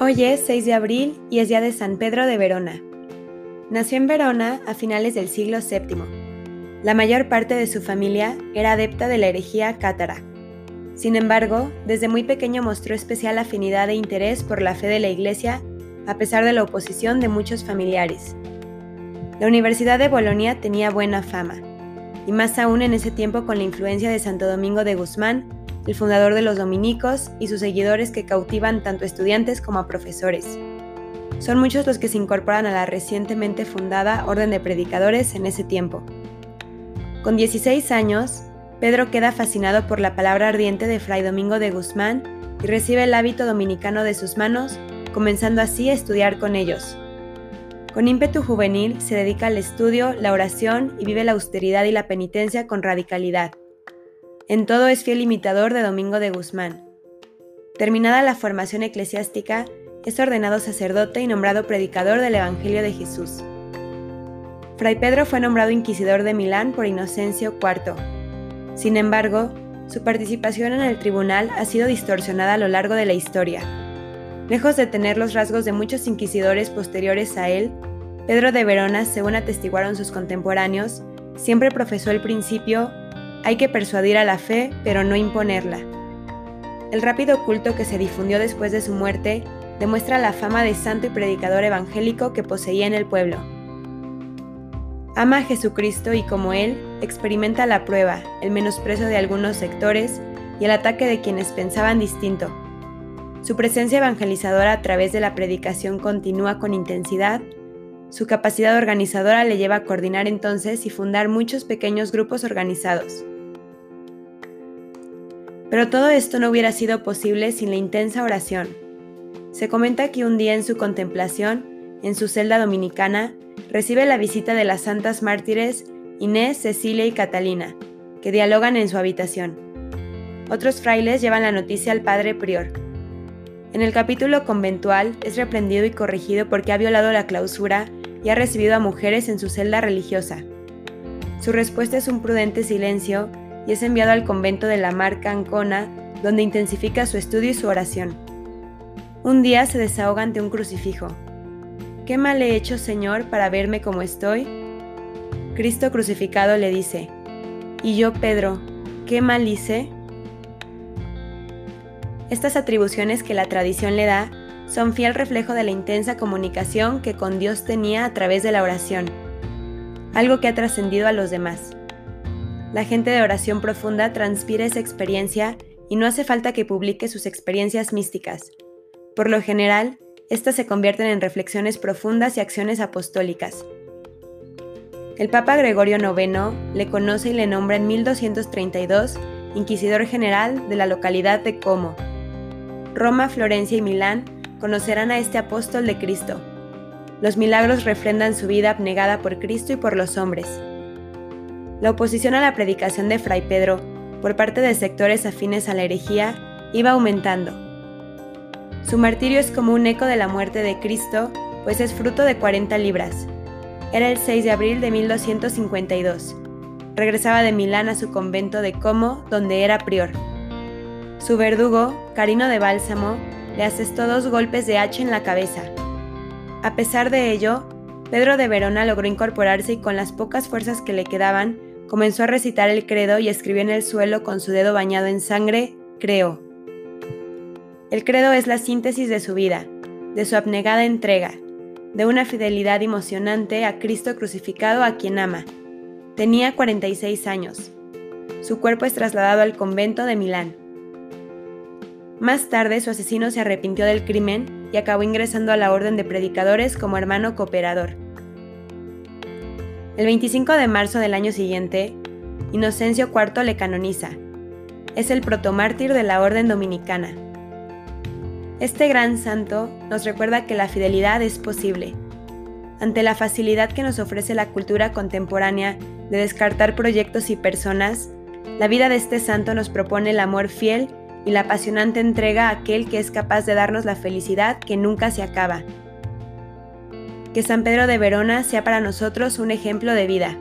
Hoy es 6 de abril y es día de San Pedro de Verona. Nació en Verona a finales del siglo VII. La mayor parte de su familia era adepta de la herejía cátara. Sin embargo, desde muy pequeño mostró especial afinidad e interés por la fe de la Iglesia, a pesar de la oposición de muchos familiares. La Universidad de Bolonia tenía buena fama, y más aún en ese tiempo con la influencia de Santo Domingo de Guzmán, el fundador de los dominicos y sus seguidores que cautivan tanto estudiantes como a profesores. Son muchos los que se incorporan a la recientemente fundada Orden de Predicadores en ese tiempo. Con 16 años, Pedro queda fascinado por la palabra ardiente de Fray Domingo de Guzmán y recibe el hábito dominicano de sus manos, comenzando así a estudiar con ellos. Con ímpetu juvenil se dedica al estudio, la oración y vive la austeridad y la penitencia con radicalidad. En todo es fiel imitador de Domingo de Guzmán. Terminada la formación eclesiástica, es ordenado sacerdote y nombrado predicador del Evangelio de Jesús. Fray Pedro fue nombrado inquisidor de Milán por Inocencio IV. Sin embargo, su participación en el tribunal ha sido distorsionada a lo largo de la historia. Lejos de tener los rasgos de muchos inquisidores posteriores a él, Pedro de Verona, según atestiguaron sus contemporáneos, siempre profesó el principio hay que persuadir a la fe, pero no imponerla. El rápido culto que se difundió después de su muerte demuestra la fama de santo y predicador evangélico que poseía en el pueblo. Ama a Jesucristo y como Él, experimenta la prueba, el menosprecio de algunos sectores y el ataque de quienes pensaban distinto. Su presencia evangelizadora a través de la predicación continúa con intensidad su capacidad organizadora le lleva a coordinar entonces y fundar muchos pequeños grupos organizados. Pero todo esto no hubiera sido posible sin la intensa oración. Se comenta que un día en su contemplación, en su celda dominicana, recibe la visita de las santas mártires Inés, Cecilia y Catalina, que dialogan en su habitación. Otros frailes llevan la noticia al padre prior. En el capítulo conventual es reprendido y corregido porque ha violado la clausura y ha recibido a mujeres en su celda religiosa. Su respuesta es un prudente silencio y es enviado al convento de la Marca Ancona, donde intensifica su estudio y su oración. Un día se desahoga ante un crucifijo. ¿Qué mal he hecho, Señor, para verme como estoy? Cristo crucificado le dice, ¿y yo, Pedro, qué mal hice? Estas atribuciones que la tradición le da son fiel reflejo de la intensa comunicación que con Dios tenía a través de la oración, algo que ha trascendido a los demás. La gente de oración profunda transpira esa experiencia y no hace falta que publique sus experiencias místicas. Por lo general, estas se convierten en reflexiones profundas y acciones apostólicas. El Papa Gregorio IX le conoce y le nombra en 1232 Inquisidor General de la localidad de Como. Roma, Florencia y Milán conocerán a este apóstol de Cristo. Los milagros refrendan su vida abnegada por Cristo y por los hombres. La oposición a la predicación de Fray Pedro por parte de sectores afines a la herejía iba aumentando. Su martirio es como un eco de la muerte de Cristo, pues es fruto de 40 libras. Era el 6 de abril de 1252. Regresaba de Milán a su convento de Como, donde era prior. Su verdugo, Carino de Bálsamo, le asestó dos golpes de hacha en la cabeza. A pesar de ello, Pedro de Verona logró incorporarse y con las pocas fuerzas que le quedaban, comenzó a recitar el credo y escribió en el suelo con su dedo bañado en sangre, creo. El credo es la síntesis de su vida, de su abnegada entrega, de una fidelidad emocionante a Cristo crucificado a quien ama. Tenía 46 años. Su cuerpo es trasladado al convento de Milán. Más tarde su asesino se arrepintió del crimen y acabó ingresando a la orden de predicadores como hermano cooperador. El 25 de marzo del año siguiente, Inocencio IV le canoniza. Es el protomártir de la orden dominicana. Este gran santo nos recuerda que la fidelidad es posible. Ante la facilidad que nos ofrece la cultura contemporánea de descartar proyectos y personas, la vida de este santo nos propone el amor fiel y la apasionante entrega a aquel que es capaz de darnos la felicidad que nunca se acaba. Que San Pedro de Verona sea para nosotros un ejemplo de vida.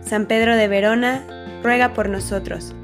San Pedro de Verona, ruega por nosotros.